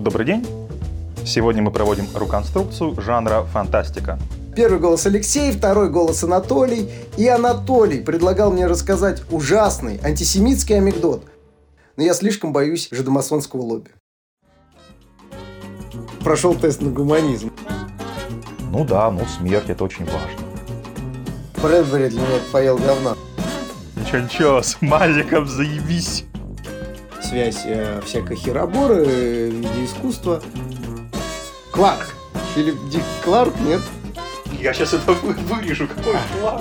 Добрый день. Сегодня мы проводим реконструкцию жанра фантастика. Первый голос Алексей, второй голос Анатолий. И Анатолий предлагал мне рассказать ужасный антисемитский анекдот. Но я слишком боюсь жидомасонского лобби. Прошел тест на гуманизм. Ну да, ну смерть это очень важно. Брэдбери для меня поел говна. Ничего, ничего, с мазиком заебись. Связь э, всякой хероборы э, в виде искусства. Кларк. Филипп Дик Кларк, нет? Я сейчас это вы- вырежу, какой план.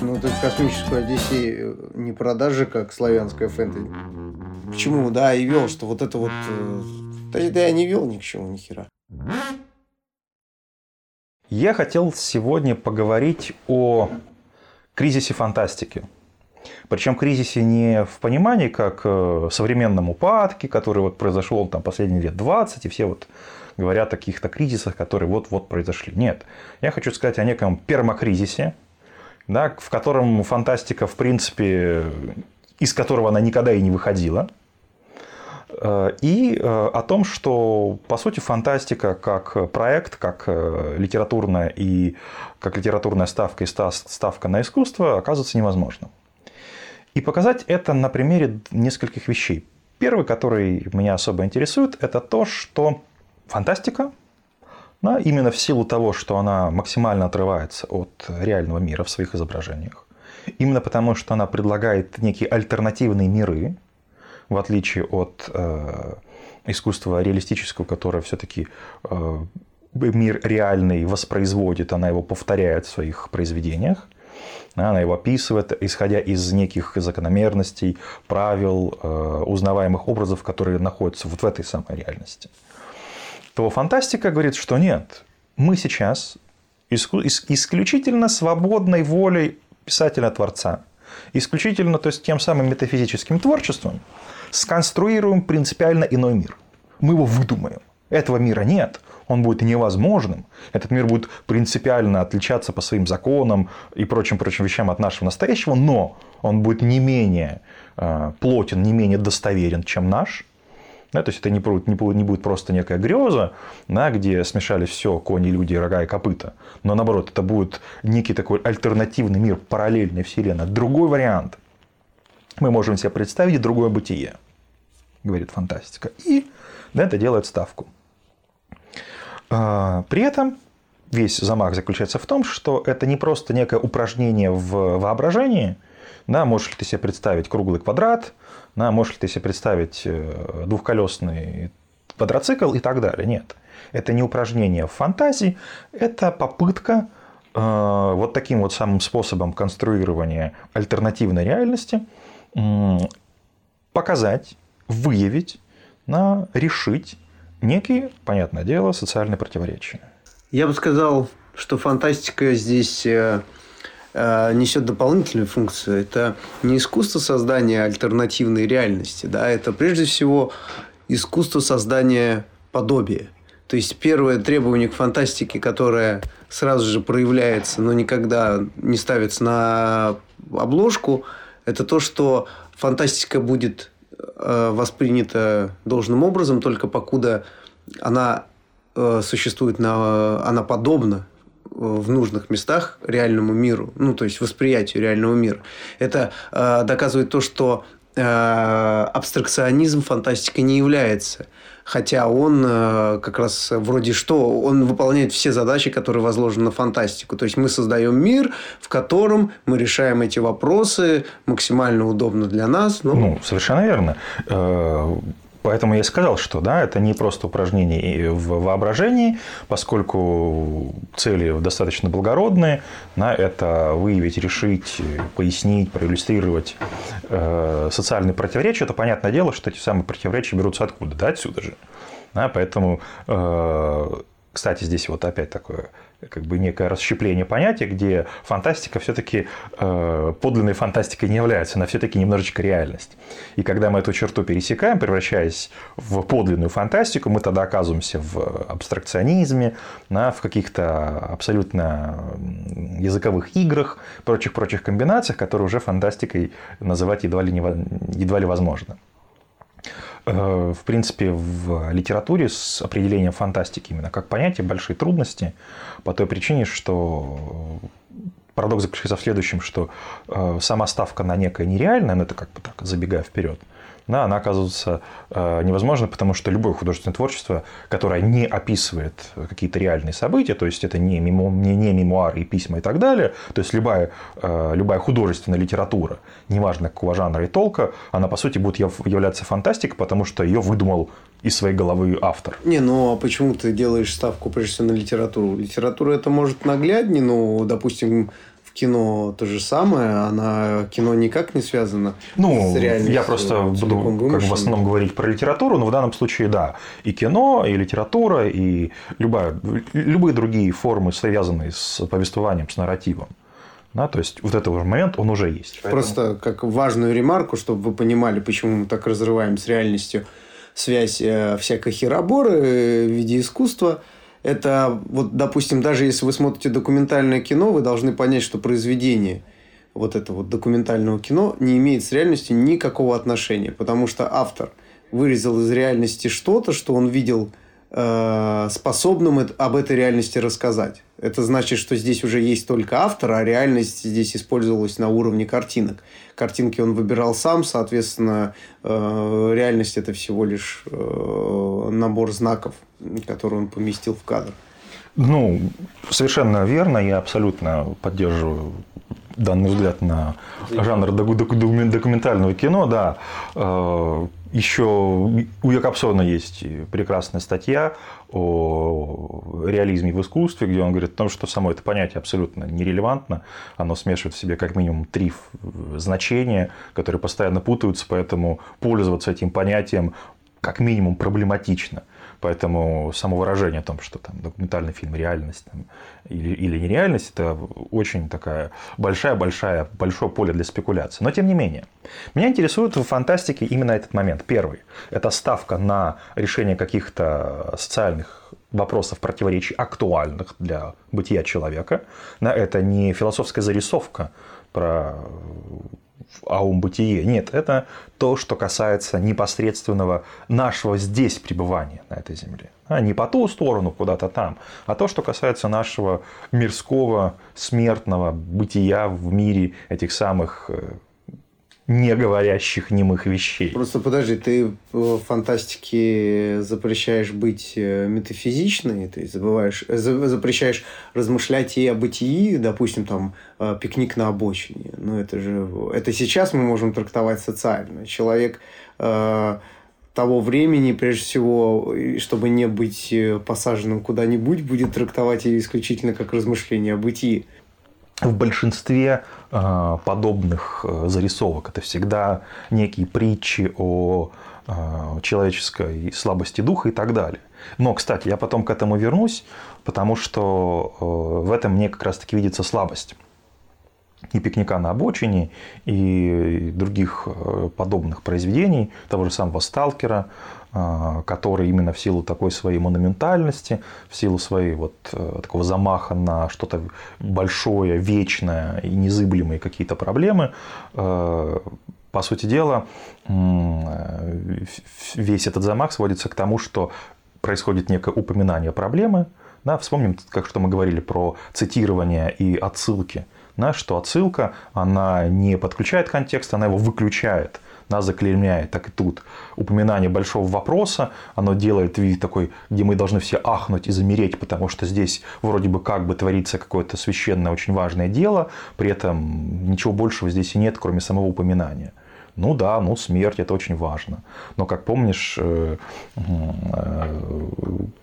Ну, это космическую Одиссею не продажи, как славянская фэнтези. Почему, да, и вел, что вот это вот... э, Да, да я не вел ни к чему, ни хера. Я хотел сегодня поговорить о кризисе фантастики. Причем кризисе не в понимании, как э, современном упадке, который вот произошел там последние лет 20, и все вот говорят о каких-то кризисах, которые вот-вот произошли. Нет. Я хочу сказать о неком пермакризисе, да, в котором фантастика, в принципе, из которого она никогда и не выходила. Э, И э, о том, что, по сути, фантастика как проект, как литературная и как литературная ставка и ста- ставка на искусство оказывается невозможным. И показать это на примере нескольких вещей. Первый, который меня особо интересует, это то, что фантастика, да, именно в силу того, что она максимально отрывается от реального мира в своих изображениях, именно потому, что она предлагает некие альтернативные миры, в отличие от э, искусства реалистического, которое все-таки э, мир реальный воспроизводит, она его повторяет в своих произведениях. Она его описывает, исходя из неких закономерностей, правил, э, узнаваемых образов, которые находятся вот в этой самой реальности. То фантастика говорит, что нет, мы сейчас исключительно свободной волей писателя-творца, исключительно, то есть тем самым метафизическим творчеством, сконструируем принципиально иной мир. Мы его выдумаем. Этого мира нет. Он будет невозможным. Этот мир будет принципиально отличаться по своим законам и прочим-прочим вещам от нашего настоящего, но он будет не менее э, плотен, не менее достоверен, чем наш. Да, то есть это не будет, не будет- просто некая греза, да, где смешались все, кони, люди, рога и копыта. Но наоборот, это будет некий такой альтернативный мир, параллельной вселенной. Другой вариант. Мы можем себе представить другое бытие, говорит фантастика. И на это делает ставку. А, При этом весь замах заключается в том, что это не просто некое упражнение в воображении. Да, можешь ли ты себе представить круглый квадрат, да, можешь ли ты себе представить э, двухколесный квадроцикл и так далее. Нет. Это не упражнение в фантазии, это попытка э, вот таким вот самым способом конструирования альтернативной реальности м, показать, выявить, на решить некие, понятное дело, социальные противоречия. Я бы сказал, что фантастика здесь э, э, несет дополнительную функцию. Это не искусство создания альтернативной реальности, да, это прежде всего искусство создания подобия. То есть первое требование к фантастике, которое сразу же проявляется, но никогда не ставится на обложку, это то, что фантастика будет воспринята должным образом, только покуда она э, существует, на, она подобна э, в нужных местах реальному миру, ну, то есть восприятию реального мира. Это э, доказывает то, что э, абстракционизм фантастикой не является. Хотя он э, как раз вроде что, он выполняет все задачи, которые возложены на фантастику. То есть мы создаем мир, в котором мы решаем эти вопросы максимально удобно для нас. но- Ну, совершенно верно. Поэтому я сказал, что да, это не просто упражнение в воображении, поскольку цели достаточно благородные. Да, это выявить, решить, пояснить, проиллюстрировать э, социальные противоречия. Это понятное дело, что эти самые противоречия берутся откуда? Да, отсюда же. Да, поэтому, э, кстати, здесь вот опять такое как бы некое расщепление понятия, где фантастика все-таки э, подлинной фантастикой не является, она все-таки немножечко реальность. И когда мы эту черту пересекаем, превращаясь в подлинную фантастику, мы тогда оказываемся в абстракционизме, да, в каких-то абсолютно языковых играх, прочих-прочих комбинациях, которые уже фантастикой называть едва ли, не, едва ли возможно. Э, в принципе, в литературе с определением фантастики именно как понятие большие трудности по той причине, что парадокс заключается в следующем, что э, сама ставка на некое нереальное, ну это как бы так, забегая вперед, да, она оказывается э, невозможной, потому что любое художественное творчество, которое не описывает какие-то реальные события, то есть это не, мемо, не, не мемуары и письма и так далее, то есть любая, э, любая художественная литература, неважно какого жанра и толка, она по сути будет являться фантастикой, потому что ее выдумал из своей головы автор. Не, ну а почему ты делаешь ставку прежде всего на литературу? Литература это может нагляднее, но, допустим, кино то же самое, она кино никак не связано ну, с реальностью. Я просто буду как в основном говорить про литературу, но в данном случае да. И кино, и литература, и любая, любые другие формы, связанные с повествованием, с нарративом. Да, то есть вот этот момент, он уже есть. Поэтому... Просто как важную ремарку, чтобы вы понимали, почему мы так разрываем с реальностью связь э, всякой хероборы э, в виде искусства – это вот, допустим, даже если вы смотрите документальное кино, вы должны понять, что произведение вот этого вот документального кино не имеет с реальностью никакого отношения, потому что автор вырезал из реальности что-то, что он видел способным об этой реальности рассказать. Это значит, что здесь уже есть только автор, а реальность здесь использовалась на уровне картинок. Картинки он выбирал сам, соответственно, э, реальность это всего лишь э, набор знаков, который он поместил в кадр. Ну, совершенно верно, я абсолютно поддерживаю данный взгляд на жанр документального кино, да. Еще у Якобсона есть прекрасная статья о реализме в искусстве, где он говорит о том, что само это понятие абсолютно нерелевантно. Оно смешивает в себе как минимум три значения, которые постоянно путаются, поэтому пользоваться этим понятием как минимум проблематично. Поэтому само выражение о том, что там документальный фильм реальность там, или, или нереальность, это очень такая большая-большая, большое поле для спекуляции. Но тем не менее, меня интересует в фантастике именно этот момент. Первый – это ставка на решение каких-то социальных вопросов, противоречий, актуальных для бытия человека. Это не философская зарисовка про аум-бытие. Нет, это то, что касается непосредственного нашего здесь пребывания на этой земле. А не по ту сторону, куда-то там, а то, что касается нашего мирского, смертного бытия в мире этих самых э, не говорящих немых вещей. Просто подожди, ты в фантастике запрещаешь быть э, метафизичной, ты забываешь, э, запрещаешь размышлять и о бытии, допустим, там э, пикник на обочине. Ну, это же... Это сейчас мы можем трактовать социально. Человек э, того времени, прежде всего, чтобы не быть посаженным куда-нибудь, будет трактовать ее исключительно как размышление о бытии в большинстве э, подобных э, зарисовок это всегда некие притчи о э, человеческой слабости духа и так далее. Но, кстати, я потом к этому вернусь, потому что в этом мне как раз-таки видится слабость и пикника на обочине, и других подобных произведений, того же самого Сталкера, а, который именно в силу такой своей монументальности, в силу своей вот э, такого замаха на что-то большое, вечное и незыблемые какие-то проблемы, э, по сути дела, весь этот замах сводится к тому, что происходит некое упоминание проблемы. Да, вспомним, как что мы говорили про цитирование и отсылки. Да, что отсылка, она не подключает контекст, она его выключает нас заклеймяет, так и тут. Упоминание большого вопроса, оно делает вид такой, где мы должны все ахнуть и замереть, потому что здесь вроде бы как бы творится какое-то священное, очень важное дело, при этом ничего большего здесь и нет, кроме самого упоминания. Ну да, ну смерть это очень важно. Но как помнишь, э, э,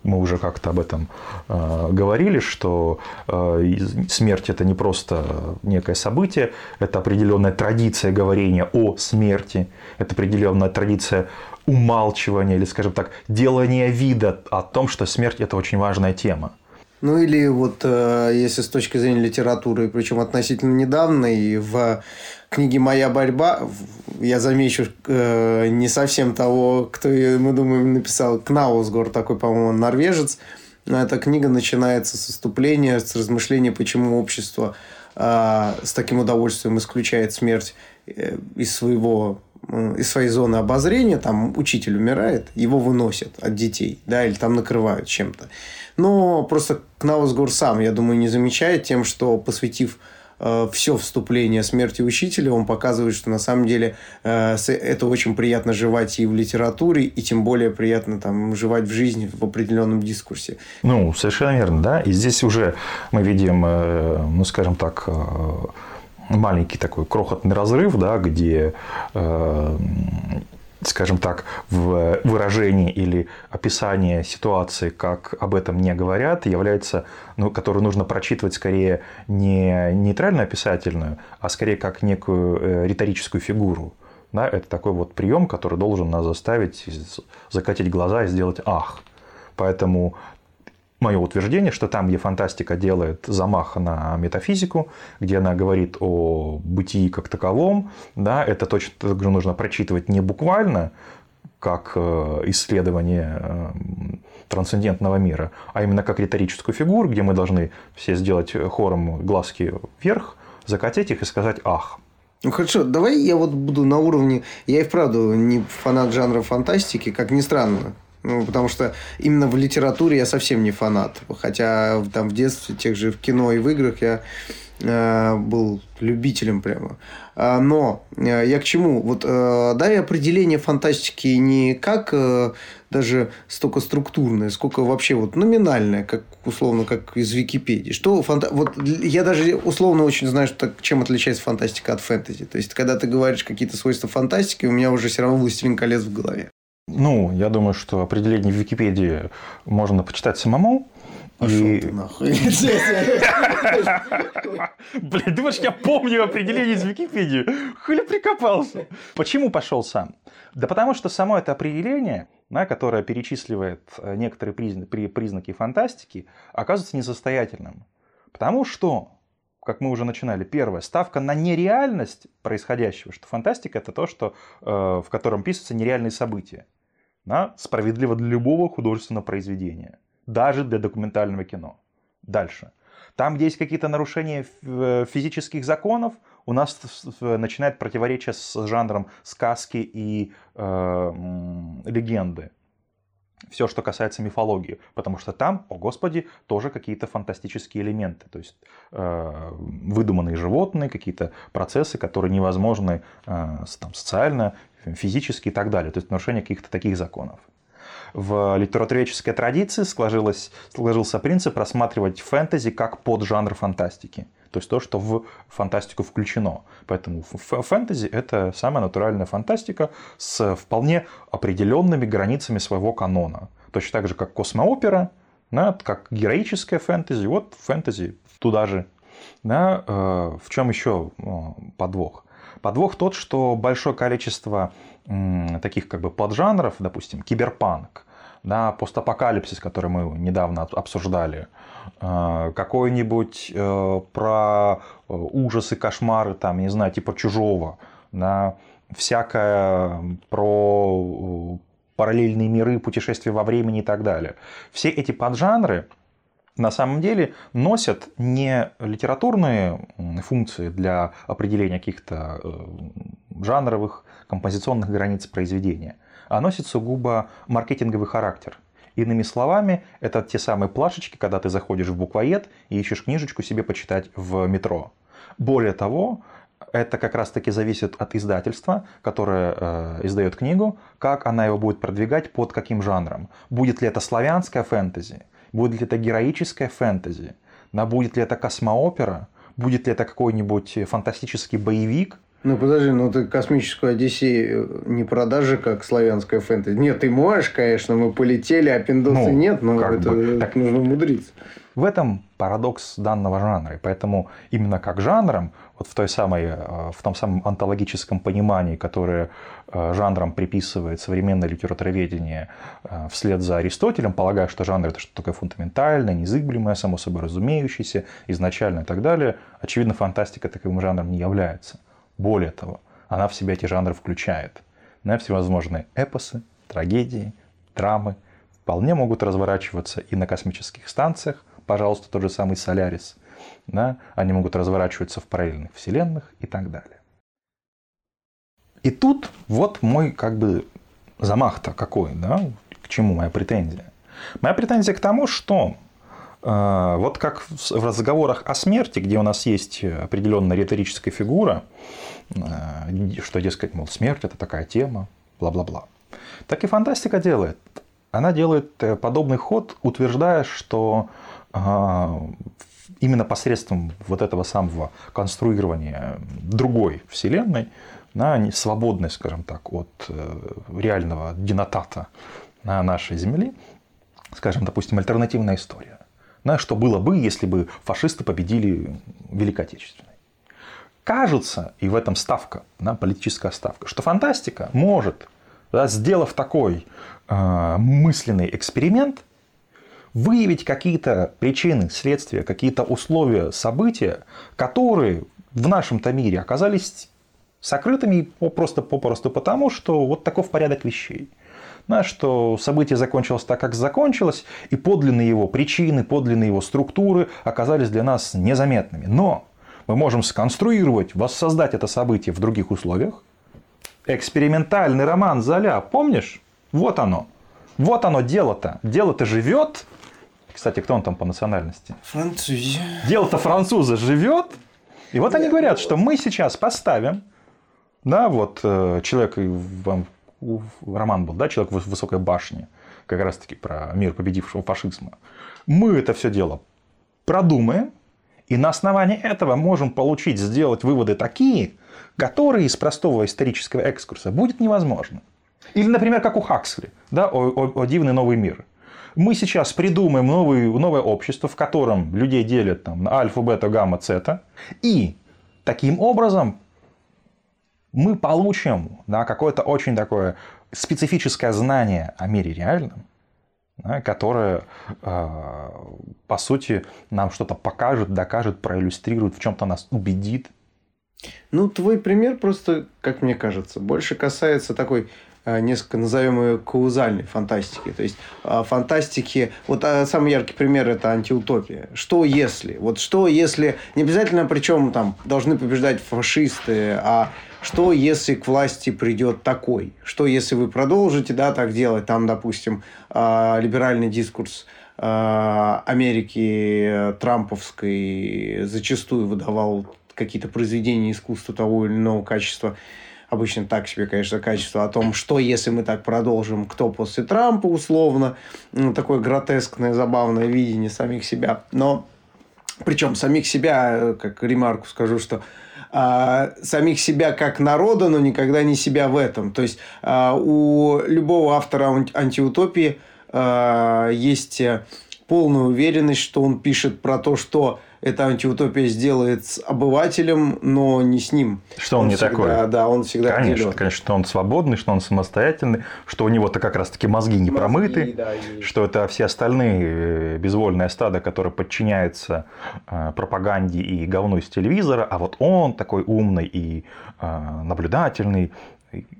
мы уже как-то об этом э, говорили, что смерть это не просто некое событие, это определенная традиция говорения о смерти, это определенная традиция умалчивания или, скажем так, делания вида о том, что смерть это очень важная тема. Ну или вот если с точки зрения литературы, причем относительно недавно, и в книге «Моя борьба», я замечу, э, не совсем того, кто мы думаем, написал, Кнаусгор, такой, по-моему, норвежец. Но эта книга начинается с выступления, с размышления, почему общество э, с таким удовольствием исключает смерть э, из своего из своей зоны обозрения, там учитель умирает, его выносят от детей, да, или там накрывают чем-то. Но просто Кнаусгор сам, я думаю, не замечает тем, что посвятив э, все вступление смерти учителя, он показывает, что на самом деле э, это очень приятно жевать и в литературе, и тем более приятно там жевать в жизни в определенном дискурсе. Ну, совершенно верно, да. И здесь уже мы видим, э, ну, скажем так, маленький такой крохотный разрыв, да, где скажем так, в выражении или описании ситуации, как об этом не говорят, является, ну, которую нужно прочитывать скорее не нейтрально-описательную, а скорее как некую э, риторическую фигуру. Да, это такой вот прием, который должен нас заставить закатить глаза и сделать «ах». Поэтому мое утверждение, что там, где фантастика делает замах на метафизику, где она говорит о бытии как таковом, да, это точно так же нужно прочитывать не буквально, как э, исследование э, трансцендентного мира, а именно как риторическую фигуру, где мы должны все сделать хором глазки вверх, закатить их и сказать «ах». Ну хорошо, давай я вот буду на уровне... Я и вправду не фанат жанра фантастики, как ни странно. Ну, потому что именно в литературе я совсем не фанат. Хотя там в детстве, тех же в кино и в играх я э, был любителем прямо. А, но э, я к чему? Вот э, дай определение фантастики не как э, даже столько структурное, сколько вообще вот номинальное, как условно, как из Википедии. Что фанта... Вот я даже условно очень знаю, что, чем отличается фантастика от фэнтези. То есть, когда ты говоришь какие-то свойства фантастики, у меня уже все равно «Властелин колец» в голове. Ну, я думаю, что определение в Википедии можно почитать самому. Пошел и... ты нахуй. Блин, думаешь, я помню определение из Википедии? Хули прикопался. Почему пошел сам? Да потому что само это определение, да, которое перечисливает э, некоторые признаки фантастики, оказывается несостоятельным. Потому что как мы уже начинали, первое, ставка на нереальность происходящего, что фантастика это то, что, э, в котором пишутся нереальные события. Да? Справедливо для любого художественного произведения, даже для документального кино. Дальше. Там, где есть какие-то нарушения э, физических законов, у нас начинает противоречие с жанром сказки и э, легенды все, что касается мифологии, потому что там, о господи, тоже какие-то фантастические элементы, то есть э, выдуманные животные, какие-то процессы, которые невозможны э, там, социально, физически и так далее, то есть нарушение каких-то таких законов. В литературоведческой традиции сложилось, сложился принцип рассматривать фэнтези как поджанр фантастики. То есть то, что в фантастику включено. Поэтому фэнтези – это самая натуральная фантастика с вполне определенными границами своего канона. Точно так же, как космоопера, да, как героическая фэнтези. Вот фэнтези туда же. Да, э, в чем еще э, подвох? Подвох тот, что большое количество таких как бы поджанров, допустим, киберпанк, да, постапокалипсис, который мы недавно обсуждали, э, какой-нибудь э, про э, ужасы, кошмары, там, не знаю, типа чужого, да, всякое про параллельные миры, путешествия во времени и так далее. Все эти поджанры на самом деле носят не литературные функции для определения каких-то жанровых, композиционных границ произведения, а носит сугубо маркетинговый характер. Иными словами, это те самые плашечки, когда ты заходишь в буквоед и ищешь книжечку себе почитать в метро. Более того, это как раз-таки зависит от издательства, которое э, издает книгу, как она его будет продвигать, под каким жанром. Будет ли это славянская фэнтези, будет ли это героическая фэнтези, да, будет ли это космоопера, будет ли это какой-нибудь фантастический боевик, ну подожди, ну ты космическую Одиссею э, не продажи как славянская фэнтези. Нет, ты можешь, конечно, мы полетели, а пиндосы ну, нет, но это бы. так нужно мудриться. В этом парадокс данного жанра. И поэтому именно как жанром, вот в, той самой, э, в том самом онтологическом понимании, которое э, жанром приписывает современное литературоведение вслед за Аристотелем, полагая, что жанр это что-то такое фундаментальное, незыблемое, само собой разумеющееся, изначально и так далее, очевидно, фантастика таковым жанром не является. Более того, она в себя эти жанры включает. На всевозможные эпосы, трагедии, драмы вполне могут разворачиваться и на космических станциях, пожалуйста, тот же самый Солярис. Да? Они могут разворачиваться в параллельных вселенных и так далее. И тут вот мой как бы замах-то какой, да, к чему моя претензия. Моя претензия к тому, что э, вот как в разговорах о смерти, где у нас есть определенная риторическая фигура, э, что, дескать, мол, смерть это такая тема, бла-бла-бла. Так и фантастика делает. Она делает э, подобный ход, утверждая, что именно посредством вот этого самого конструирования другой вселенной, да, свободной, скажем так, от реального динотата на нашей Земле, скажем, допустим, альтернативная история. Да, что было бы, если бы фашисты победили Великой Отечественной. Кажется, и в этом ставка, да, политическая ставка, что фантастика может, да, сделав такой э, мысленный эксперимент, выявить какие-то причины, следствия, какие-то условия, события, которые в нашем-то мире оказались сокрытыми просто попросту потому, что вот таков порядок вещей да, что событие закончилось так, как закончилось, и подлинные его причины, подлинные его структуры оказались для нас незаметными. Но мы можем сконструировать, воссоздать это событие в других условиях. Экспериментальный роман Золя, помнишь? Вот оно. Вот оно дело-то. Дело-то живет. Кстати, кто он там по национальности? Француз. Дело-то француза живет. И вот они говорят, что мы сейчас поставим, да, вот э, человек вам роман был, да, «Человек в высокой башне», как раз-таки про мир победившего фашизма. Мы это все дело продумаем, и на основании этого можем получить, сделать выводы такие, которые из простого исторического экскурса будет невозможно. Или, например, как у Хаксли, да, о, о, о дивный новый мир. Мы сейчас придумаем новый, новое общество, в котором людей делят там, на альфа, бета, гамма, цета. И таким образом мы получим да, какое-то очень такое специфическое знание о мире реальном, да, которое, э, по сути, нам что-то покажет, докажет, проиллюстрирует, в чем-то нас убедит. Ну, твой пример просто, как мне кажется, больше касается такой несколько, назовем ее, каузальной фантастики. То есть, э, фантастики... Вот э, самый яркий пример – это антиутопия. Что если? Вот что если... Не обязательно, причем там должны побеждать фашисты, а что если к власти придет такой? Что если вы продолжите да, так делать? Там, допустим, либеральный дискурс Америки трамповской зачастую выдавал какие-то произведения искусства того или иного качества обычно так себе, конечно, качество, о том, что если мы так продолжим, кто после Трампа условно. Ну, такое гротескное, забавное видение самих себя. Но причем самих себя, как ремарку скажу, что а, самих себя как народа, но никогда не себя в этом. То есть а, у любого автора антиутопии а, есть полная уверенность, что он пишет про то, что эта антиутопия сделает с обывателем, но не с ним. Что он, он не всегда, такой. Да, он всегда Конечно, отделен. конечно, что он свободный, что он самостоятельный, что у него-то как раз-таки мозги не мозги, промыты, да, и... что это все остальные э, безвольное стадо, которое подчиняется э, пропаганде и говну из телевизора, а вот он такой умный и э, наблюдательный,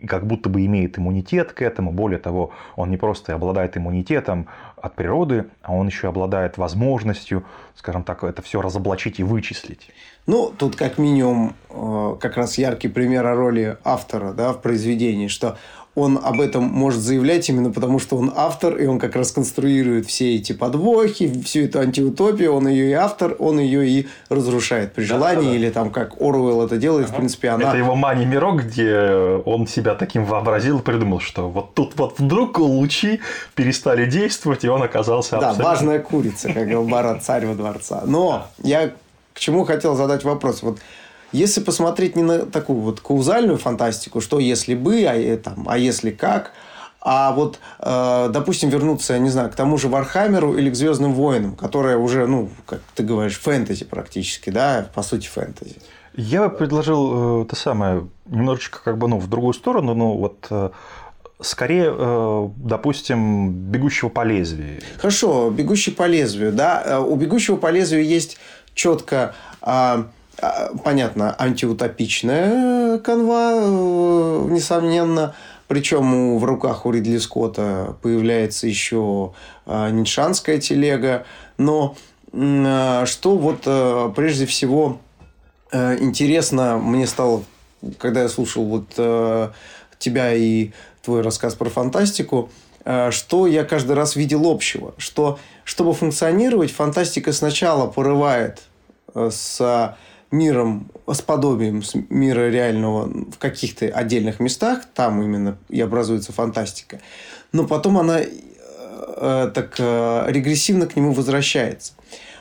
как будто бы имеет иммунитет к этому. Более того, он не просто обладает иммунитетом от природы, а он еще обладает возможностью, скажем так, это все разоблачить и вычислить. Ну, тут как минимум э, как раз яркий пример о роли автора да, в произведении, что он об этом может заявлять именно потому, что он автор, и он как раз конструирует все эти подвохи, всю эту антиутопию, он ее и автор, он ее и разрушает при желании, да, да. или там как Оруэлл это делает, ага. в принципе, она... Это его маня-мирок, где он себя таким вообразил, придумал, что вот тут вот вдруг лучи перестали действовать, и он оказался абсолютно... Да, важная курица, как говорил Борат, царь во дворца. Но я к чему хотел задать вопрос. Вот если посмотреть не на такую вот каузальную фантастику, что если бы, а, э, там, а если как, а вот, э, допустим, вернуться, не знаю, к тому же Warhammer у или к Звездным войнам, которая уже, ну, как ты говоришь, фэнтези практически, да, по сути фэнтези. Я бы предложил э, то самое, немножечко как бы, ну, в другую сторону, ну, вот э, скорее, э, допустим, бегущего по лезвию. Хорошо, бегущий по лезвию, да. Э, у бегущего по лезвию есть четко а, понятно, антиутопичная канва, э, несомненно. Причем в руках у Ридли Скотта появляется еще а, нитшанская телега. Но а, что вот прежде всего интересно мне стало когда я слушал вот э, тебя и твой рассказ про фантастику, э, что я каждый раз видел общего, что чтобы функционировать, фантастика сначала порывает э, с миром, с подобием мира реального в каких-то отдельных местах, там именно и образуется фантастика, но потом она э, так э, регрессивно к нему возвращается.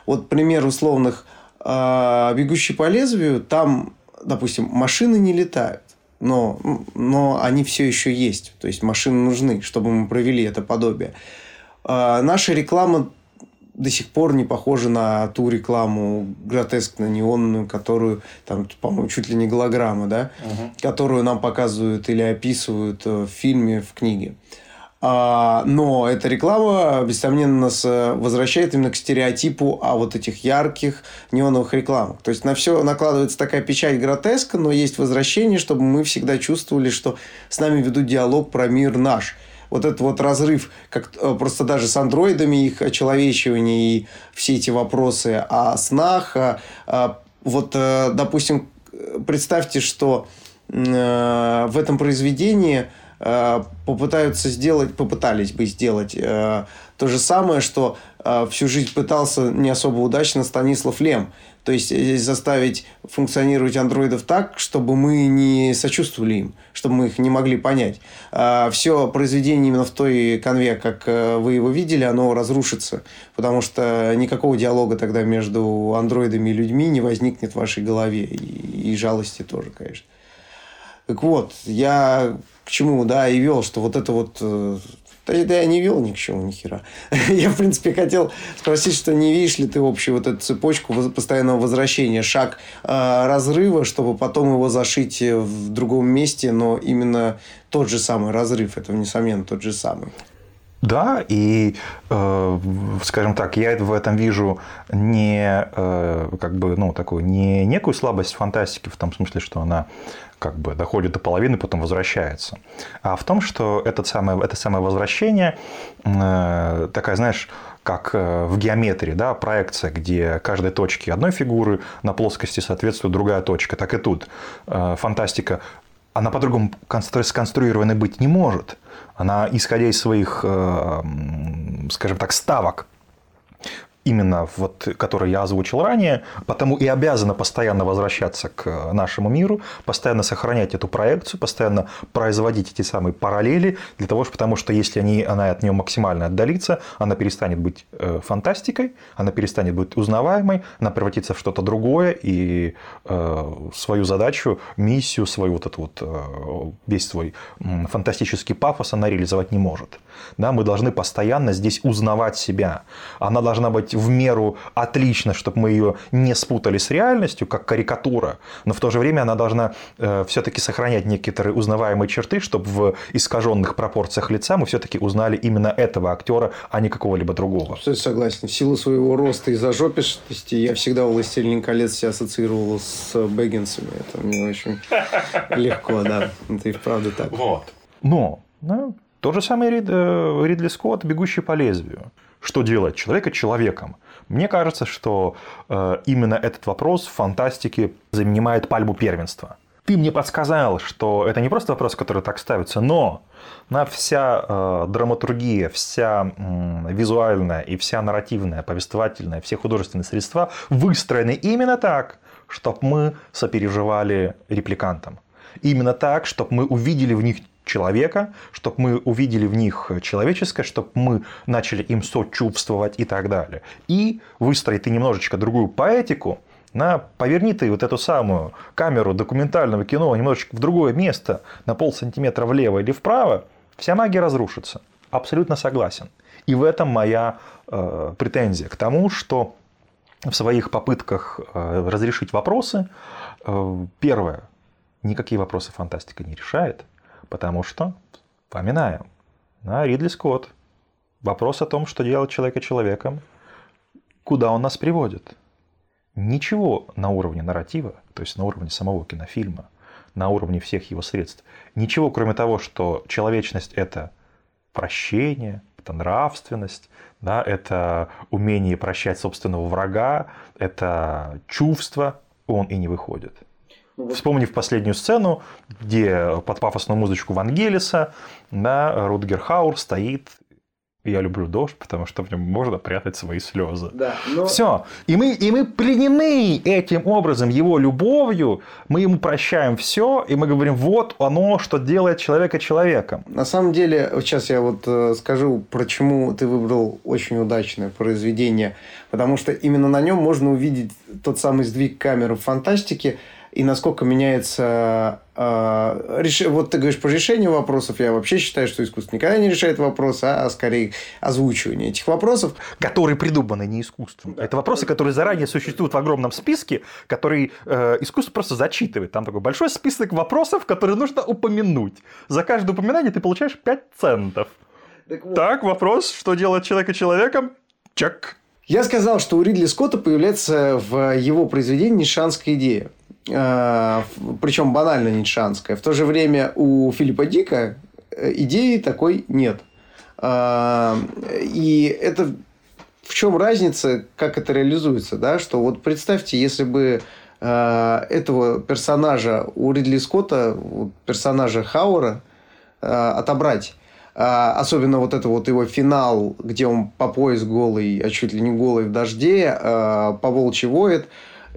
Вот пример условных э, «Бегущий по лезвию», там, допустим, машины не летают, но, но они все еще есть. То есть машины нужны, чтобы мы провели это подобие. Э, наша реклама до сих пор не похожа на ту рекламу гротескно-неонную, которую, там, по-моему, чуть ли не голограмма, да, угу. которую нам показывают или описывают э, в фильме, в книге. А, но эта реклама, несомненно, нас возвращает именно к стереотипу о вот этих ярких неоновых рекламах. То есть на все накладывается такая печать гротеска, но есть возвращение, чтобы мы всегда чувствовали, что с нами ведут диалог про мир наш. Вот этот вот разрыв, как э, просто даже с андроидами, их очеловечивание и все эти вопросы о снах. Вот, э, допустим, представьте, что в этом произведении – Э, попытаются сделать, попытались бы сделать э, то же самое, что э, всю жизнь пытался не особо удачно Станислав Лем. То есть здесь заставить функционировать андроидов так, чтобы мы не сочувствовали им, чтобы мы их не могли понять. Все произведение именно в той конве, как вы его видели, оно разрушится, потому что никакого диалога тогда между андроидами и людьми не возникнет в вашей голове. И, и жалости тоже, конечно. Так вот, я к чему, да, и вел, что вот это вот... Э, да, да я не вел ни к чему, ни хера. я, в принципе, хотел спросить, что не видишь ли ты общую вот эту цепочку постоянного возвращения, шаг э, разрыва, чтобы потом его зашить в другом месте, но именно тот же самый разрыв, это, несомненно, тот же самый. Да, и, э, скажем так, я в этом вижу не э, как бы, ну, такую, не некую слабость фантастики в том смысле, что она как бы доходит до половины, потом возвращается. А в том, что это самое, это самое возвращение э, такая, знаешь, как э, в геометрии, да, проекция, где каждой точке одной фигуры на плоскости соответствует другая точка, так и тут. Фантастика, она по-другому сконструирована быть не может. Она, исходя из своих, э, скажем так, ставок, именно вот, который я озвучил ранее, потому и обязана постоянно возвращаться к нашему миру, постоянно сохранять эту проекцию, постоянно производить эти самые параллели, для того, потому что если они, она от нее максимально отдалится, она перестанет быть э, фантастикой, она перестанет быть узнаваемой, она превратится в что-то другое, и э, свою задачу, миссию, свою вот эту вот, э, весь свой фантастический пафос она реализовать не может. Да, мы должны постоянно здесь узнавать себя. Она должна быть в меру отлично, чтобы мы ее не спутали с реальностью, как карикатура, но в то же время она должна э, все-таки сохранять некоторые узнаваемые черты, чтобы в искаженных пропорциях лица мы все-таки узнали именно этого актера, а не какого-либо другого. Абсолютно согласен. В силу своего роста и зажопистости я всегда «Властелин колец» себя ассоциировал с Бэггинсами. Это мне очень легко, да. Это и вправду так. Вот. Но ну, то же самое Рид, э, Ридли Скотт, бегущий по лезвию. Что делать человека человеком? Мне кажется, что э, именно этот вопрос в фантастике занимает пальму первенства. Ты мне подсказал, что это не просто вопрос, который так ставится, но на вся э, драматургия, вся визуальная и вся нарративная, повествовательная, все художественные средства выстроены именно так, чтобы мы сопереживали репликантам. Именно так, чтобы мы увидели в них человека, чтобы мы увидели в них человеческое, чтобы мы начали им сочувствовать и так далее. И выстроить ты немножечко другую поэтику, на, поверни ты вот эту самую камеру документального кино немножечко в другое место, на пол сантиметра влево или вправо, вся магия разрушится. Абсолютно согласен. И в этом моя э, претензия к тому, что в своих попытках э, разрешить вопросы, э, первое, никакие вопросы фантастика не решает – Потому что, вспоминаем, на Ридли Скотт. Вопрос о том, что делать человека человеком, куда он нас приводит. Ничего на уровне нарратива, то есть на уровне самого кинофильма, на уровне всех его средств, ничего кроме того, что человечность – это прощение, это нравственность, да, это умение прощать собственного врага, это чувство, он и не выходит. Вспомнив последнюю сцену, где под пафосную музычку Вангелиса да, Рутгер Хаур стоит я люблю дождь, потому что в нем можно прятать свои слезы. Да, но... Все. И мы, и мы пленены этим образом, его любовью. Мы ему прощаем все, и мы говорим, вот оно, что делает человека человеком. На самом деле, сейчас я вот э, скажу, почему ты выбрал очень удачное произведение. Потому что именно на нем можно увидеть тот самый сдвиг камеры в фантастике – и насколько меняется... Э, реш... Вот ты говоришь по решению вопросов, я вообще считаю, что искусство никогда не решает вопросы, а скорее озвучивание этих вопросов. Которые придуманы не искусством. Да. Это вопросы, которые заранее существуют в огромном списке, который э, искусство просто зачитывает. Там такой большой список вопросов, которые нужно упомянуть. За каждое упоминание ты получаешь 5 центов. Так, вот. так вопрос, что делает человека человеком? Чек. Я сказал, что у Ридли Скотта появляется в его произведении нишанская идея. Э, причем банально ницшанская. В то же время у Филиппа Дика э, идеи такой нет. Э, и это в чем разница, как это реализуется, да? Что вот представьте, если бы этого персонажа у Ридли Скотта, персонажа Хаура, отобрать, особенно вот это вот его финал, где он по пояс голый, а чуть ли не голый в дожде, по волчьи воет,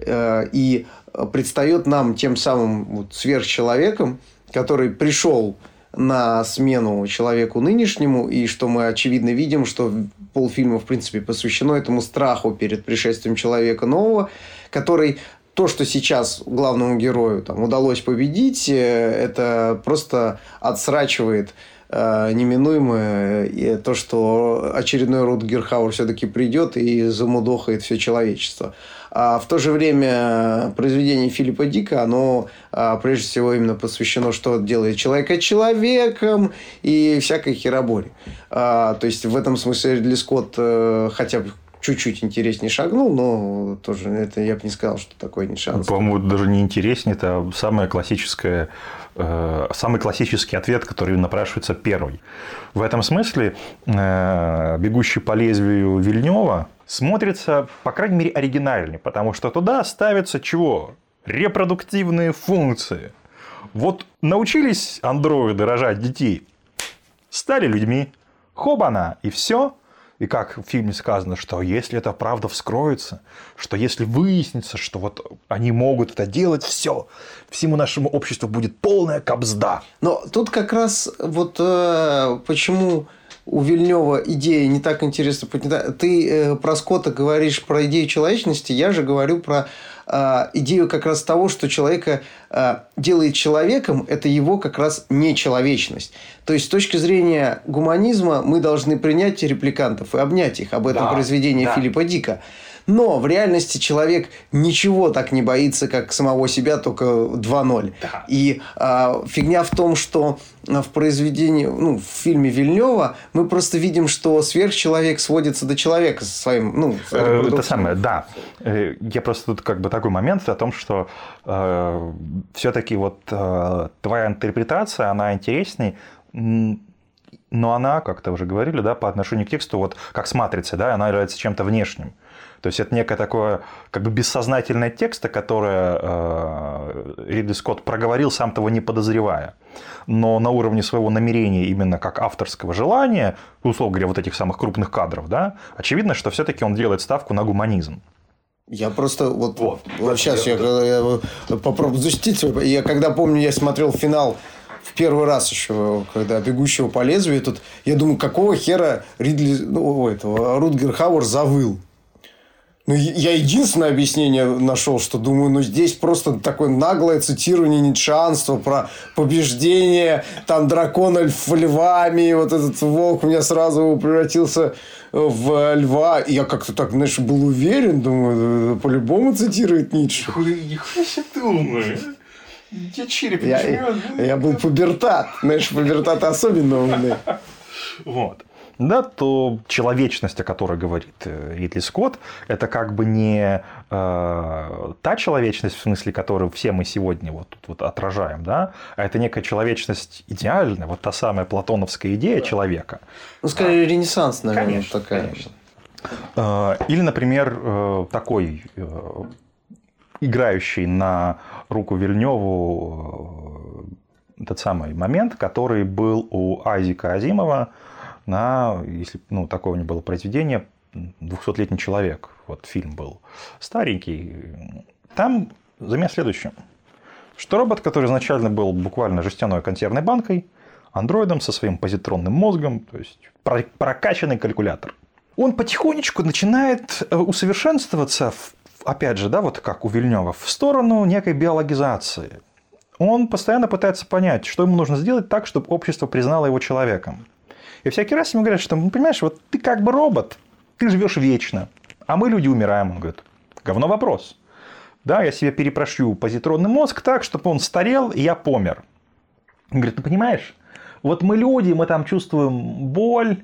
и предстает нам тем самым вот сверхчеловеком, который пришел на смену человеку нынешнему, и что мы очевидно видим, что полфильма, в принципе, посвящено этому страху перед пришествием человека нового, который то, что сейчас главному герою там, удалось победить, э, это просто отсрачивает э, неминуемое и то, что очередной Рут Герхауэр все-таки придет и замудохает все человечество. А в то же время произведение Филиппа Дика, оно а, прежде всего именно посвящено, что делает человека человеком и всякой хероборе. А, то есть в этом смысле Ридли Скотт э, хотя бы чуть-чуть интереснее шагнул, но тоже это я бы не сказал, что такое не шанс. По-моему, даже не интереснее, это самое классическое э, самый классический ответ, который напрашивается первый. В этом смысле э, «Бегущий по лезвию Вильнева» смотрится, по крайней мере, оригинальнее, потому что туда ставятся чего? Репродуктивные функции. Вот научились андроиды рожать детей, стали людьми, хобана, и все. И как в фильме сказано, что если это правда вскроется, что если выяснится, что вот они могут это делать, все, всему нашему обществу будет полная кобзда. Но тут как раз вот э, почему у Вильнева идея не так интересна. Ты э, про Скотта говоришь про идею человечности, я же говорю про э, идею как раз того, что человека э, делает человеком, это его как раз нечеловечность. То есть, с точки зрения гуманизма мы должны принять репликантов и обнять их. Об этом да, произведение да. Филиппа Дика. Но в реальности человек ничего так не боится, как самого себя, только 2-0. Да. И а, фигня в том, что в произведении, ну, в фильме Вильнева мы просто видим, что сверхчеловек сводится до человека со своим, ну, э, это самое, да. Э, я просто тут как бы такой момент о том, что э, все-таки вот э, твоя интерпретация, она интересней, но она, как то уже говорили, да, по отношению к тексту, вот как с матрицей, да, она является чем-то внешним. То есть это некое такое как бы бессознательное текст, которое э, Ридли Скотт проговорил, сам того не подозревая. Но на уровне своего намерения, именно как авторского желания, условно говоря, вот этих самых крупных кадров, да, очевидно, что все-таки он делает ставку на гуманизм. Я просто вот, вот, вот сейчас я, я, я попробую защитить. Я когда помню, я смотрел финал в первый раз еще, когда «Бегущего по лезвию», тут я думаю, какого хера Ридли, ну, этого, Рутгер Хауэр завыл. Ну, я единственное объяснение нашел, что думаю, ну, здесь просто такое наглое цитирование ницшанства про побеждение там дракона львами, вот этот волк у меня сразу превратился в льва. И я как-то так, знаешь, был уверен, думаю, по-любому цитирует Ницше. Нихуя себе думаю. Я череп я, я был пубертат. Знаешь, пубертат особенно умный. Вот да, то человечность, о которой говорит э, Ридли Скотт, это как бы не э, та человечность, в смысле, которую все мы сегодня вот тут вот отражаем, да, а это некая человечность идеальная, вот та самая платоновская идея да. человека. Ну, скорее, да. ренессанс, наверное, конечно, такая. Конечно. Э, или, например, э, такой играющий на руку Вильневу этот самый момент, который был у Айзека Азимова на, если ну, такого не было произведения, «200-летний человек». Вот фильм был старенький. Там замес следующий. Что робот, который изначально был буквально жестяной консервной банкой, андроидом со своим позитронным мозгом, то есть прокачанный калькулятор. Он потихонечку начинает э, усовершенствоваться, опять же, да, вот как у Вильнева, в сторону некой биологизации. Он постоянно пытается понять, что ему нужно сделать так, чтобы общество признало его человеком. И всякий раз ему говорят, что, ну, понимаешь, вот ты как бы робот, ты живешь вечно, а мы люди умираем. Он говорит, говно вопрос. Да, я себе перепрошью позитронный мозг так, чтобы он старел, и я помер. Он говорит, ну понимаешь, вот мы люди, мы там чувствуем боль,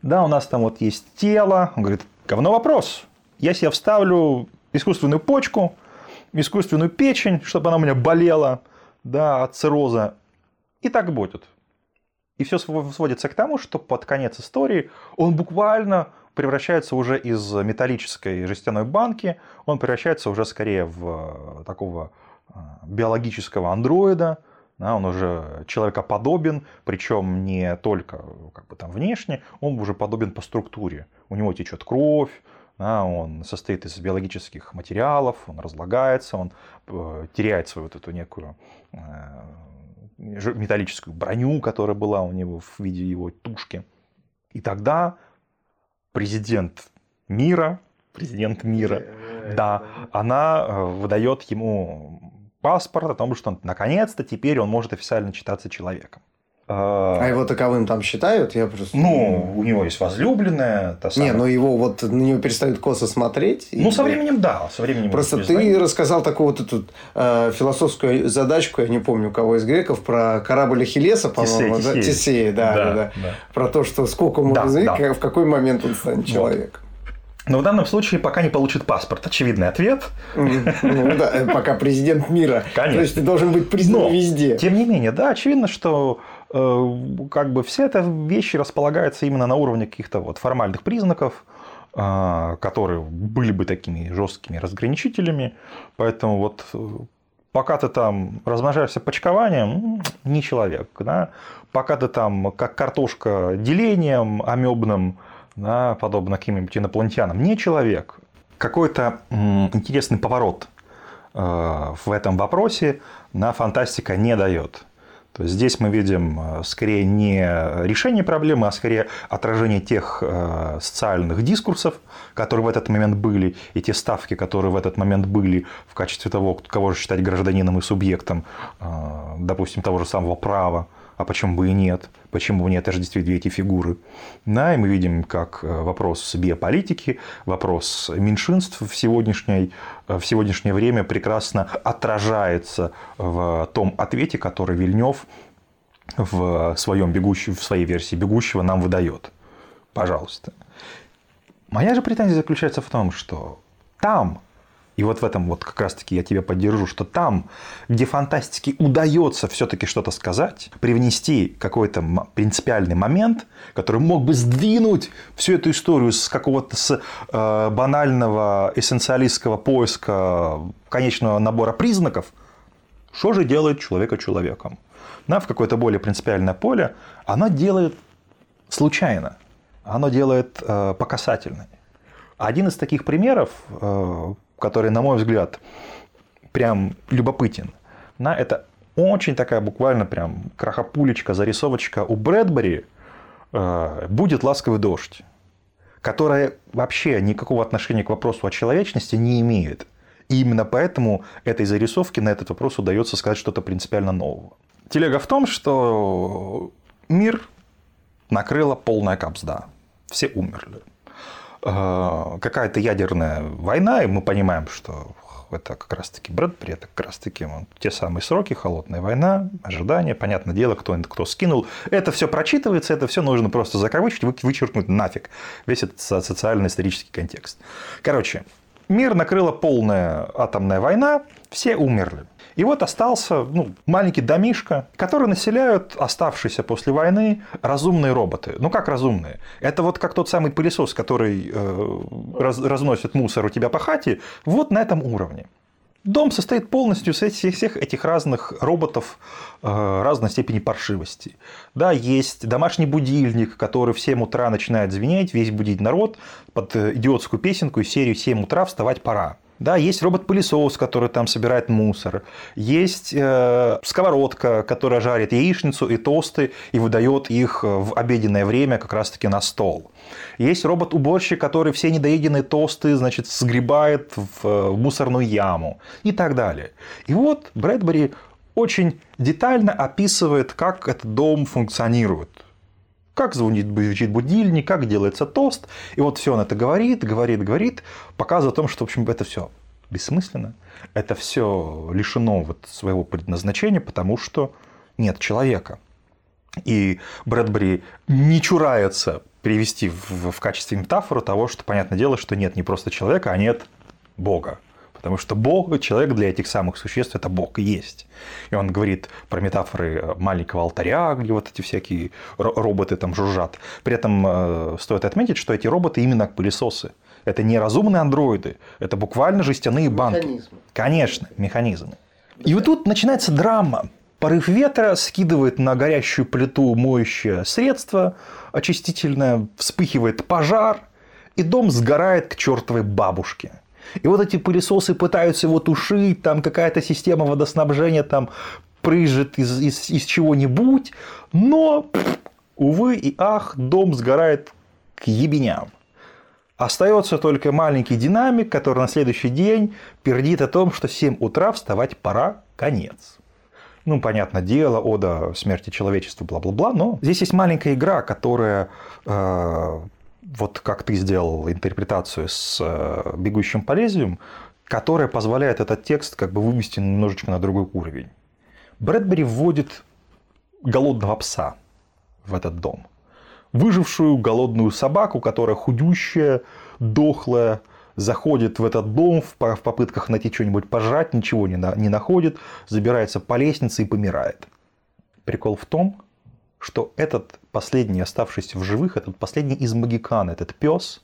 да, у нас там вот есть тело. Он говорит, говно вопрос. Я себе вставлю искусственную почку, искусственную печень, чтобы она у меня болела, да, от цирроза. И так будет. И все сводится к тому, что под конец истории он буквально превращается уже из металлической жестяной банки, он превращается уже скорее в такого а, биологического андроида, да, он уже человекоподобен, причем не только как бы, там, внешне, он уже подобен по структуре. У него течет кровь, да, он состоит из биологических материалов, он разлагается, он э, теряет свою вот эту некую э, металлическую броню, которая была у него в виде его тушки. И тогда президент мира, президент мира, да, она э, выдает ему паспорт о том, что наконец-то теперь он может официально считаться человеком. А его таковым там считают? Я просто... Ну, у него есть возлюбленная. Та самая... Не, но его вот на него перестают косо смотреть. Ну, и... со временем, да. Со временем просто ты рассказал такую вот эту э, философскую задачку, я не помню, у кого из греков, про корабль Ахиллеса, по-моему. Тесея, да? Тесея да, да, да, да. Про то, что сколько ему да, да. в какой момент он станет человеком. Вот. Но в данном случае пока не получит паспорт. Очевидный ответ. Ну да, э, пока президент мира. Конечно. То есть ты должен быть признан везде. Тем не менее, да, очевидно, что как бы все это вещи располагаются именно на уровне каких-то вот формальных признаков, э, которые были бы такими жесткими разграничителями. Поэтому вот пока ты там размножаешься почкованием, не человек. Да? Пока ты там как картошка делением амебным, да, подобно каким-нибудь инопланетянам, не человек. Какой-то интересный поворот э, в этом вопросе на фантастика не дает. То есть здесь мы видим э, скорее не решение проблемы, а скорее отражение тех э, социальных дискурсов, которые в этот момент были, и те ставки, которые в этот момент были в качестве того, кого же считать гражданином и субъектом, допустим, того же самого права, а почему бы и нет? Почему бы не отождествить две эти фигуры? Да, и мы видим, как э, вопрос биополитики, вопрос меньшинств в, сегодняшней, э, в сегодняшнее время прекрасно отражается в том ответе, который Вильнев в, своем бегущем, в своей версии «Бегущего» нам выдает. Пожалуйста. Моя же претензия заключается в том, что там и вот в этом вот как раз-таки я тебя поддержу, что там, где фантастике удается все-таки что-то сказать, привнести какой-то принципиальный момент, который мог бы сдвинуть всю эту историю с какого-то с, э, банального эссенциалистского поиска конечного набора признаков, что же делает человека человеком? На в какое-то более принципиальное поле, оно делает случайно, оно делает э, по Один из таких примеров, э, который, на мой взгляд, прям любопытен. На это очень такая буквально прям крахопулечка, зарисовочка у Брэдбери э, будет ласковый дождь, которая вообще никакого отношения к вопросу о человечности не имеет. И именно поэтому этой зарисовке на этот вопрос удается сказать что-то принципиально нового. Телега в том, что мир накрыла полная капсда. Все умерли. Э, какая-то ядерная война, и мы понимаем, что это как раз-таки Брэдбери, это как раз-таки вот, те самые сроки, холодная война, ожидания, понятное дело, кто, кто скинул. Это все прочитывается, это все нужно просто закавычить, вычеркнуть нафиг весь этот социально-исторический контекст. Короче, мир накрыла полная атомная война, все умерли. И вот остался ну, маленький домишка, который населяют оставшиеся после войны разумные роботы. Ну как разумные? Это вот как тот самый пылесос, который э, раз, разносит мусор у тебя по хате, вот на этом уровне. Дом состоит полностью из всех, всех этих разных роботов э, разной степени паршивости. Да, есть домашний будильник, который в 7 утра начинает звенеть, весь будить народ под идиотскую песенку из серии «7 утра вставать пора». Да, есть робот-пылесос, который там собирает мусор. Есть э, сковородка, которая жарит яичницу и тосты и выдает их в обеденное время как раз-таки на стол. Есть робот-уборщик, который все недоеденные тосты, значит, сгребает в мусорную яму и так далее. И вот Брэдбери очень детально описывает, как этот дом функционирует как звонит, звучит будильник, как делается тост. И вот все он это говорит, говорит, говорит, показывает о том, что, в общем, это все бессмысленно. Это все лишено вот своего предназначения, потому что нет человека. И Брэдбери не чурается привести в, в качестве метафоры того, что, понятное дело, что нет не просто человека, а нет Бога. Потому что Бог, человек для этих самых существ, это Бог и есть. И он говорит про метафоры маленького алтаря, где вот эти всякие роботы там жужжат. При этом э, стоит отметить, что эти роботы именно пылесосы. Это не разумные андроиды, это буквально жестяные банки. Механизмы. Конечно, механизмы. И вот тут начинается драма. Порыв ветра скидывает на горящую плиту моющее средство очистительное, вспыхивает пожар, и дом сгорает к чертовой бабушке. И вот эти пылесосы пытаются его тушить, там какая-то система водоснабжения там прыжет из, из, из чего-нибудь, но, увы и ах, дом сгорает к ебеням. Остается только маленький динамик, который на следующий день пердит о том, что в 7 утра вставать пора, конец. Ну, понятное дело, ода смерти человечества, бла-бла-бла, но здесь есть маленькая игра, которая э, вот как ты сделал интерпретацию с э, «Бегущим по лезвиям», которая позволяет этот текст как бы вывести немножечко на другой уровень. Брэдбери вводит голодного пса в этот дом. Выжившую голодную собаку, которая худющая, дохлая, заходит в этот дом в попытках найти что-нибудь пожрать, ничего не, на, не находит, забирается по лестнице и помирает. Прикол в том, что этот последний оставшийся в живых, этот последний из магикан, этот пес,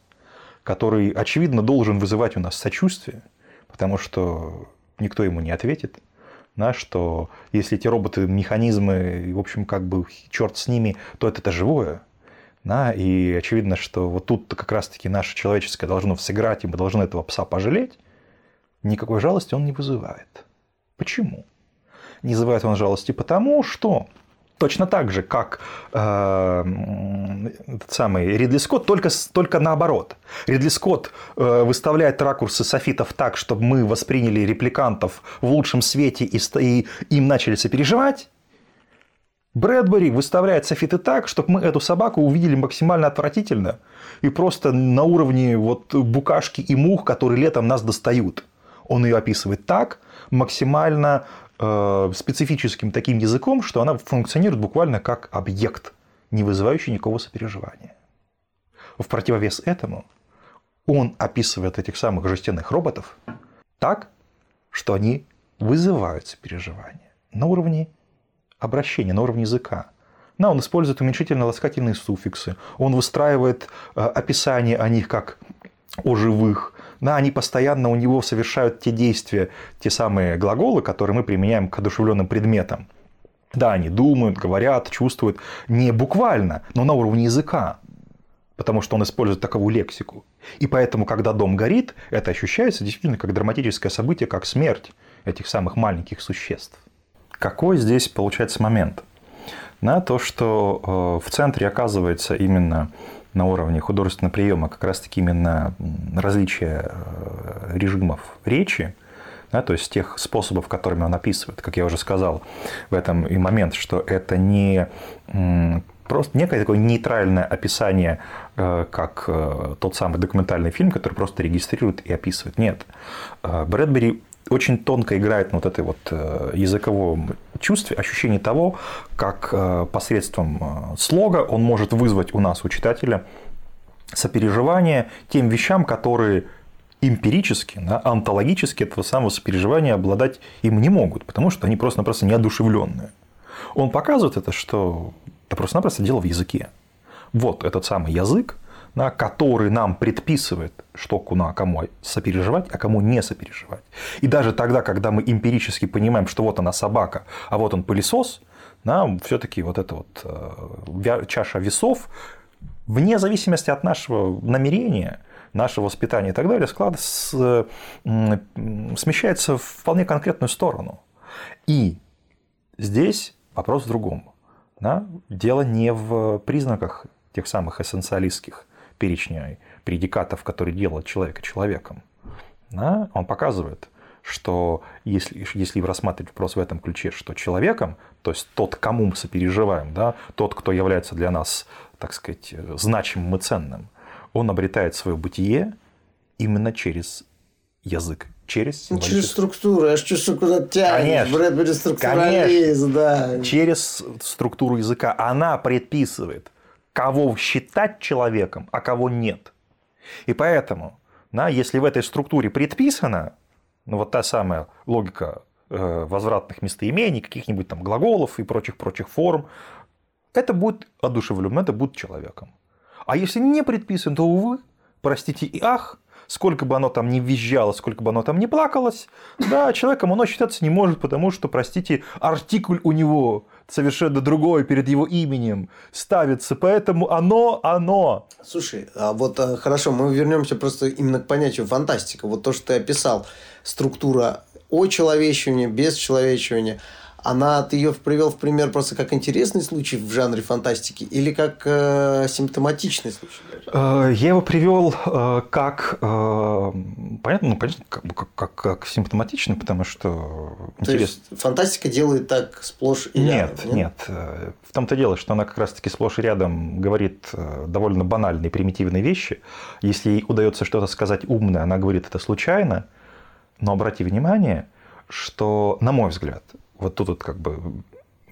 который, очевидно, должен вызывать у нас сочувствие, потому что никто ему не ответит, да, что если эти роботы, механизмы, в общем, как бы черт с ними, то это-то живое. Да, и очевидно, что вот тут как раз-таки наше человеческое должно сыграть, и мы должны этого пса пожалеть. Никакой жалости он не вызывает. Почему? Не вызывает он жалости потому, что Точно так же, как э, этот самый Ридли Скотт, только, только наоборот. Ридли Скотт э, выставляет ракурсы софитов так, чтобы мы восприняли репликантов в лучшем свете и, и им начали сопереживать. Брэдбери выставляет софиты так, чтобы мы эту собаку увидели максимально отвратительно и просто на уровне вот букашки и мух, которые летом нас достают. Он ее описывает так, максимально специфическим таким языком, что она функционирует буквально как объект, не вызывающий никакого сопереживания. В противовес этому он описывает этих самых жестяных роботов так, что они вызывают сопереживание на уровне обращения, на уровне языка. Да, он использует уменьшительно-ласкательные суффиксы, он выстраивает э, описание о них как о живых, да, они постоянно у него совершают те действия, те самые глаголы, которые мы применяем к одушевленным предметам. Да, они думают, говорят, чувствуют не буквально, но на уровне языка, потому что он использует таковую лексику. И поэтому, когда дом горит, это ощущается действительно как драматическое событие, как смерть этих самых маленьких существ. Какой здесь получается момент? На то, что э, в центре оказывается именно на уровне художественного приема как раз-таки именно различия э, режимов речи, да, то есть тех способов, которыми он описывает, как я уже сказал в этом и момент, что это не просто некое такое нейтральное описание, э, как э, тот самый документальный фильм, который просто регистрирует и описывает. Нет. Брэдбери очень тонко играет на вот этой вот э, языковом чувстве, ощущении того, как э, посредством э, слога он может вызвать у нас, у читателя, сопереживание тем вещам, которые эмпирически, да, онтологически этого самого сопереживания обладать им не могут, потому что они просто-напросто неодушевленные. Он показывает это, что это просто-напросто дело в языке. Вот этот самый язык, да, который нам предписывает, что куда, кому сопереживать, а кому не сопереживать. И даже тогда, когда мы эмпирически понимаем, что вот она собака, а вот он пылесос, да, все-таки вот эта вот э, чаша весов, вне зависимости от нашего намерения, нашего воспитания и так далее, склад с, смещается в вполне конкретную сторону. И здесь вопрос в другом. Да? Дело не в признаках тех самых эссенциалистских перечней предикатов, которые делают человека человеком. Да? Он показывает, что если, если рассматривать вопрос в этом ключе, что человеком, то есть тот, кому мы сопереживаем, да, тот, кто является для нас, так сказать, значимым и ценным, он обретает свое бытие именно через язык, через ну, Через структуру, аж чувствую, куда тянешь. Брэдбери структурализм, да. Через структуру языка. Она предписывает, кого считать человеком, а кого нет. И поэтому, да, если в этой структуре предписано, ну, вот та самая логика э, возвратных местоимений, каких-нибудь там глаголов и прочих-прочих форм, это будет одушевлен, это будет человеком. А если не предписан, то, увы, простите и ах, сколько бы оно там ни визжало, сколько бы оно там ни плакалось, да, человеком оно считаться не может, потому что, простите, артикль у него совершенно другой перед его именем ставится, поэтому оно, оно. Слушай, а вот а, хорошо, мы вернемся просто именно к понятию фантастика. Вот то, что ты описал, структура очеловечивания, бесчеловечивания – она, ты ее привел в пример просто как интересный случай в жанре фантастики или как э, симптоматичный случай? Э, я его привел э, как, э, понятно, ну, понятно, как, как, как, как симптоматичный, потому что интерес... То есть фантастика делает так сплошь и нет, рядом? Нет, нет. В том-то дело, что она как раз-таки сплошь и рядом говорит довольно банальные, примитивные вещи. Если ей удается что-то сказать умное, она говорит это случайно, но обрати внимание, что, на мой взгляд, вот тут вот как бы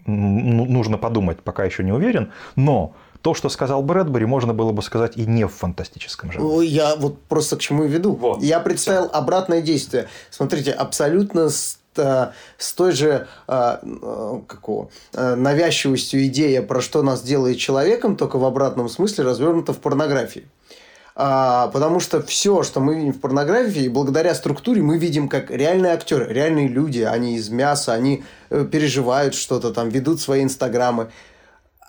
ну, нужно подумать, пока еще не уверен, но то, что сказал Брэдбери, можно было бы сказать и не в фантастическом жанре. Я вот просто к чему веду. Вот. Я представил Все. обратное действие. Смотрите, абсолютно с, э, с той же а, э, какого, э, навязчивостью идея, про что нас делает человеком, только в обратном смысле развернута в порнографии. А, потому что все, что мы видим в порнографии, благодаря структуре мы видим как реальные актеры, реальные люди, они из мяса, они э, переживают что-то там, ведут свои инстаграмы.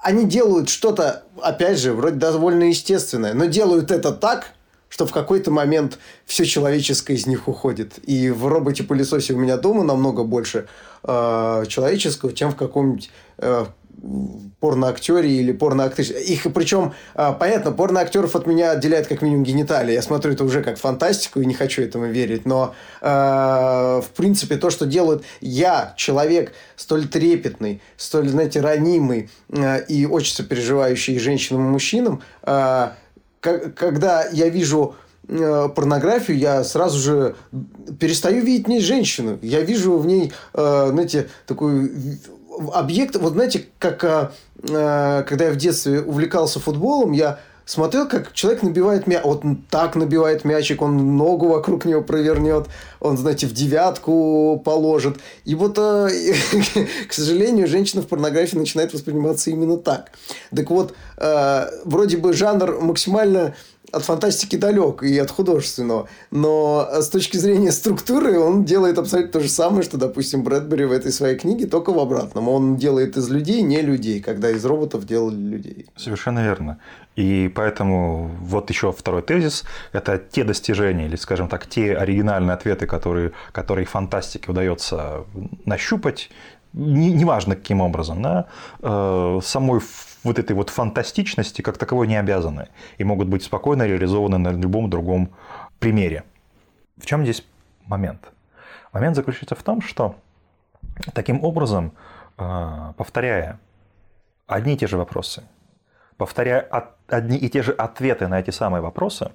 Они делают что-то, опять же, вроде довольно естественное, но делают это так, что в какой-то момент все человеческое из них уходит. И в роботе-пылесосе у меня дома намного больше э, человеческого, чем в каком-нибудь э, порноактере или порноактрисе. Их причем, а, понятно, порноактеров от меня отделяет как минимум гениталии. Я смотрю это уже как фантастику и не хочу этому верить. Но, э, в принципе, то, что делают я, человек столь трепетный, столь, знаете, ранимый э, и очень сопереживающий женщинам и мужчинам, когда я вижу порнографию, я сразу же перестаю видеть в ней женщину. Я вижу в ней, знаете, такую объект, вот знаете, как а, а, когда я в детстве увлекался футболом, я смотрел, как человек набивает мяч. Вот так набивает мячик, он ногу вокруг него провернет, он, знаете, в девятку положит. И вот, а, к сожалению, женщина в порнографии начинает восприниматься именно так. Так вот, вроде бы жанр максимально от фантастики далек и от художественного. Но с точки зрения структуры он делает абсолютно то же самое, что, допустим, Брэдбери в этой своей книге, только в обратном. Он делает из людей не людей, когда из роботов делали людей. Совершенно верно. И поэтому вот еще второй тезис – это те достижения, или, скажем так, те оригинальные ответы, которые, которые фантастике удается нащупать, неважно каким образом, да, э, самой вот этой вот фантастичности как таковой не обязаны и могут быть спокойно реализованы на любом другом примере. В чем здесь момент? Момент заключается в том, что таким образом, э, повторяя одни и те же вопросы, повторяя одни и те же ответы на эти самые вопросы,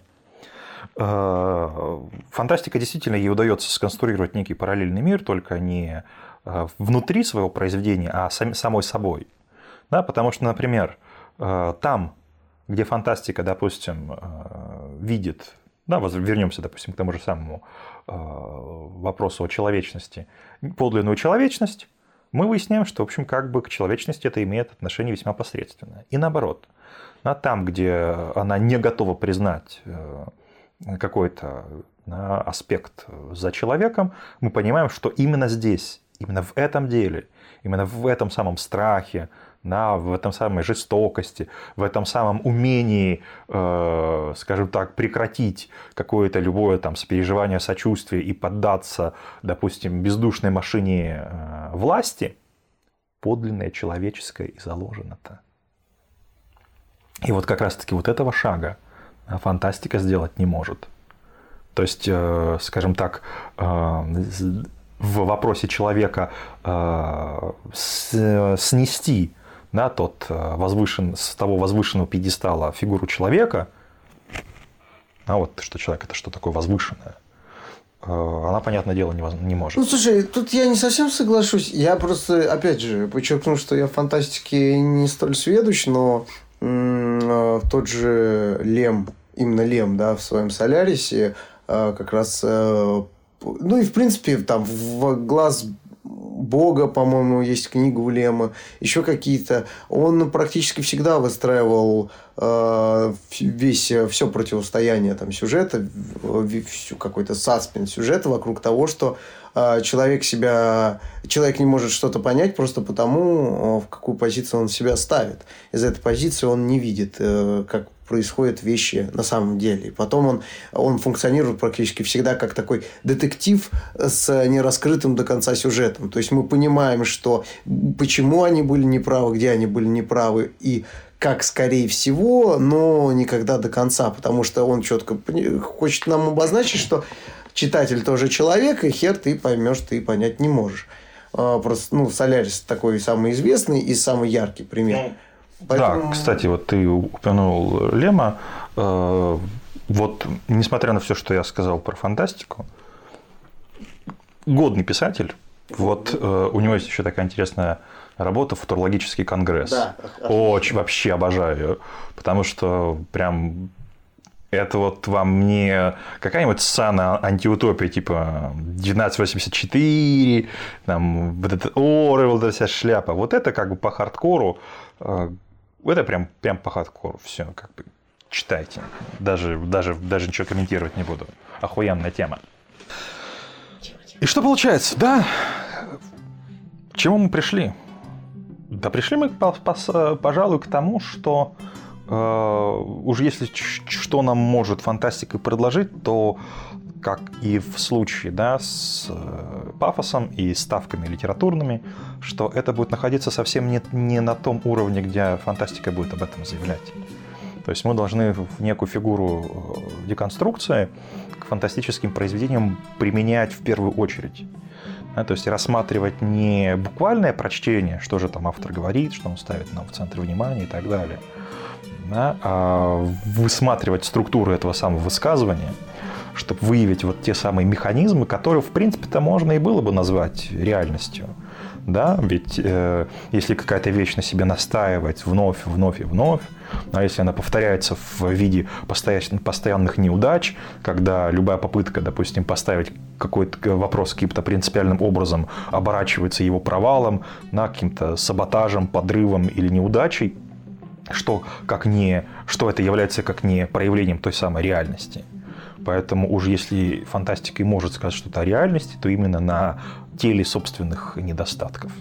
э, фантастика действительно ей удается сконструировать некий параллельный мир, только не э, внутри своего произведения, а самой собой – да, потому что, например, э, там, где фантастика, допустим, э, видит, да, вернемся, допустим, к тому же самому э, вопросу о человечности, подлинную человечность, мы выясняем, что, в общем, как бы к человечности это имеет отношение весьма посредственное. И наоборот, А там, где она не готова признать какой-то аспект за человеком, мы понимаем, что именно здесь, именно в этом деле, именно в этом самом страхе, да, в этом самой жестокости, в этом самом умении, э, скажем так, прекратить какое-то любое там сопереживание, сочувствие и поддаться, допустим, бездушной машине э, власти, подлинное человеческое и заложено-то. И вот как раз-таки вот этого шага фантастика сделать не может. То есть, э, скажем так, э, в вопросе человека э, снести да, тот возвышен, с того возвышенного пьедестала фигуру человека, а вот что человек это что такое возвышенное, она, понятное дело, не, не может. Ну, слушай, тут я не совсем соглашусь. Я просто, опять же, подчеркну, что я в фантастике не столь сведущ, но м- тот же Лем, именно Лем, да, в своем Солярисе Э, как раз... Э, ну и, в принципе, там в глаз Бога, по-моему, есть книга у еще какие-то. Он практически всегда выстраивал э, весь, все противостояние там, сюжета, всю какой-то саспенс сюжета вокруг того, что э, человек себя, человек не может что-то понять просто потому, э, в какую позицию он себя ставит. Из этой позиции он не видит, э, как происходят вещи на самом деле. И потом он, он функционирует практически всегда как такой детектив с нераскрытым до конца сюжетом. То есть мы понимаем, что почему они были неправы, где они были неправы и как скорее всего, но никогда до конца, потому что он четко хочет нам обозначить, что читатель тоже человек, и хер ты поймешь, ты понять не можешь. А, просто, ну, Солярис такой самый известный и самый яркий пример. Поэтому... Да, кстати, вот ты упомянул Лема. Э, вот, несмотря на все, что я сказал про фантастику, годный писатель. Вот э, у него есть еще такая интересная работа «Футурологический конгресс». Да, Очень вообще обожаю ее, потому что прям это вот вам не какая-нибудь сцена антиутопия типа 1984, там вот это Орел, вот эта вся шляпа. Вот это как бы по хардкору э, это прям, прям по хардкору. Все, как бы читайте. Даже, даже, даже ничего комментировать не буду. Охуенная тема. И что получается? Да, к чему мы пришли? Да пришли мы, пожалуй, к тому, что э, уже если что нам может фантастика предложить, то как и в случае да, с э, пафосом и ставками литературными, что это будет находиться совсем не, не на том уровне, где фантастика будет об этом заявлять. То есть мы должны в некую фигуру э, деконструкции к фантастическим произведениям применять в первую очередь. Да, то есть рассматривать не буквальное прочтение, что же там автор говорит, что он ставит нам в центр внимания и так далее, да, а высматривать структуру этого самого высказывания – чтобы выявить вот те самые механизмы, которые, в принципе-то, можно и было бы назвать реальностью. Да, ведь э, если какая-то вещь на себе настаивать вновь, вновь и вновь, а если она повторяется в виде постоянных неудач, когда любая попытка, допустим, поставить какой-то вопрос каким-то принципиальным образом оборачивается его провалом, на каким-то саботажем, подрывом или неудачей, что, как не, что это является как не проявлением той самой реальности – Поэтому уж если фантастика и может сказать что-то о реальности, то именно на теле собственных недостатков.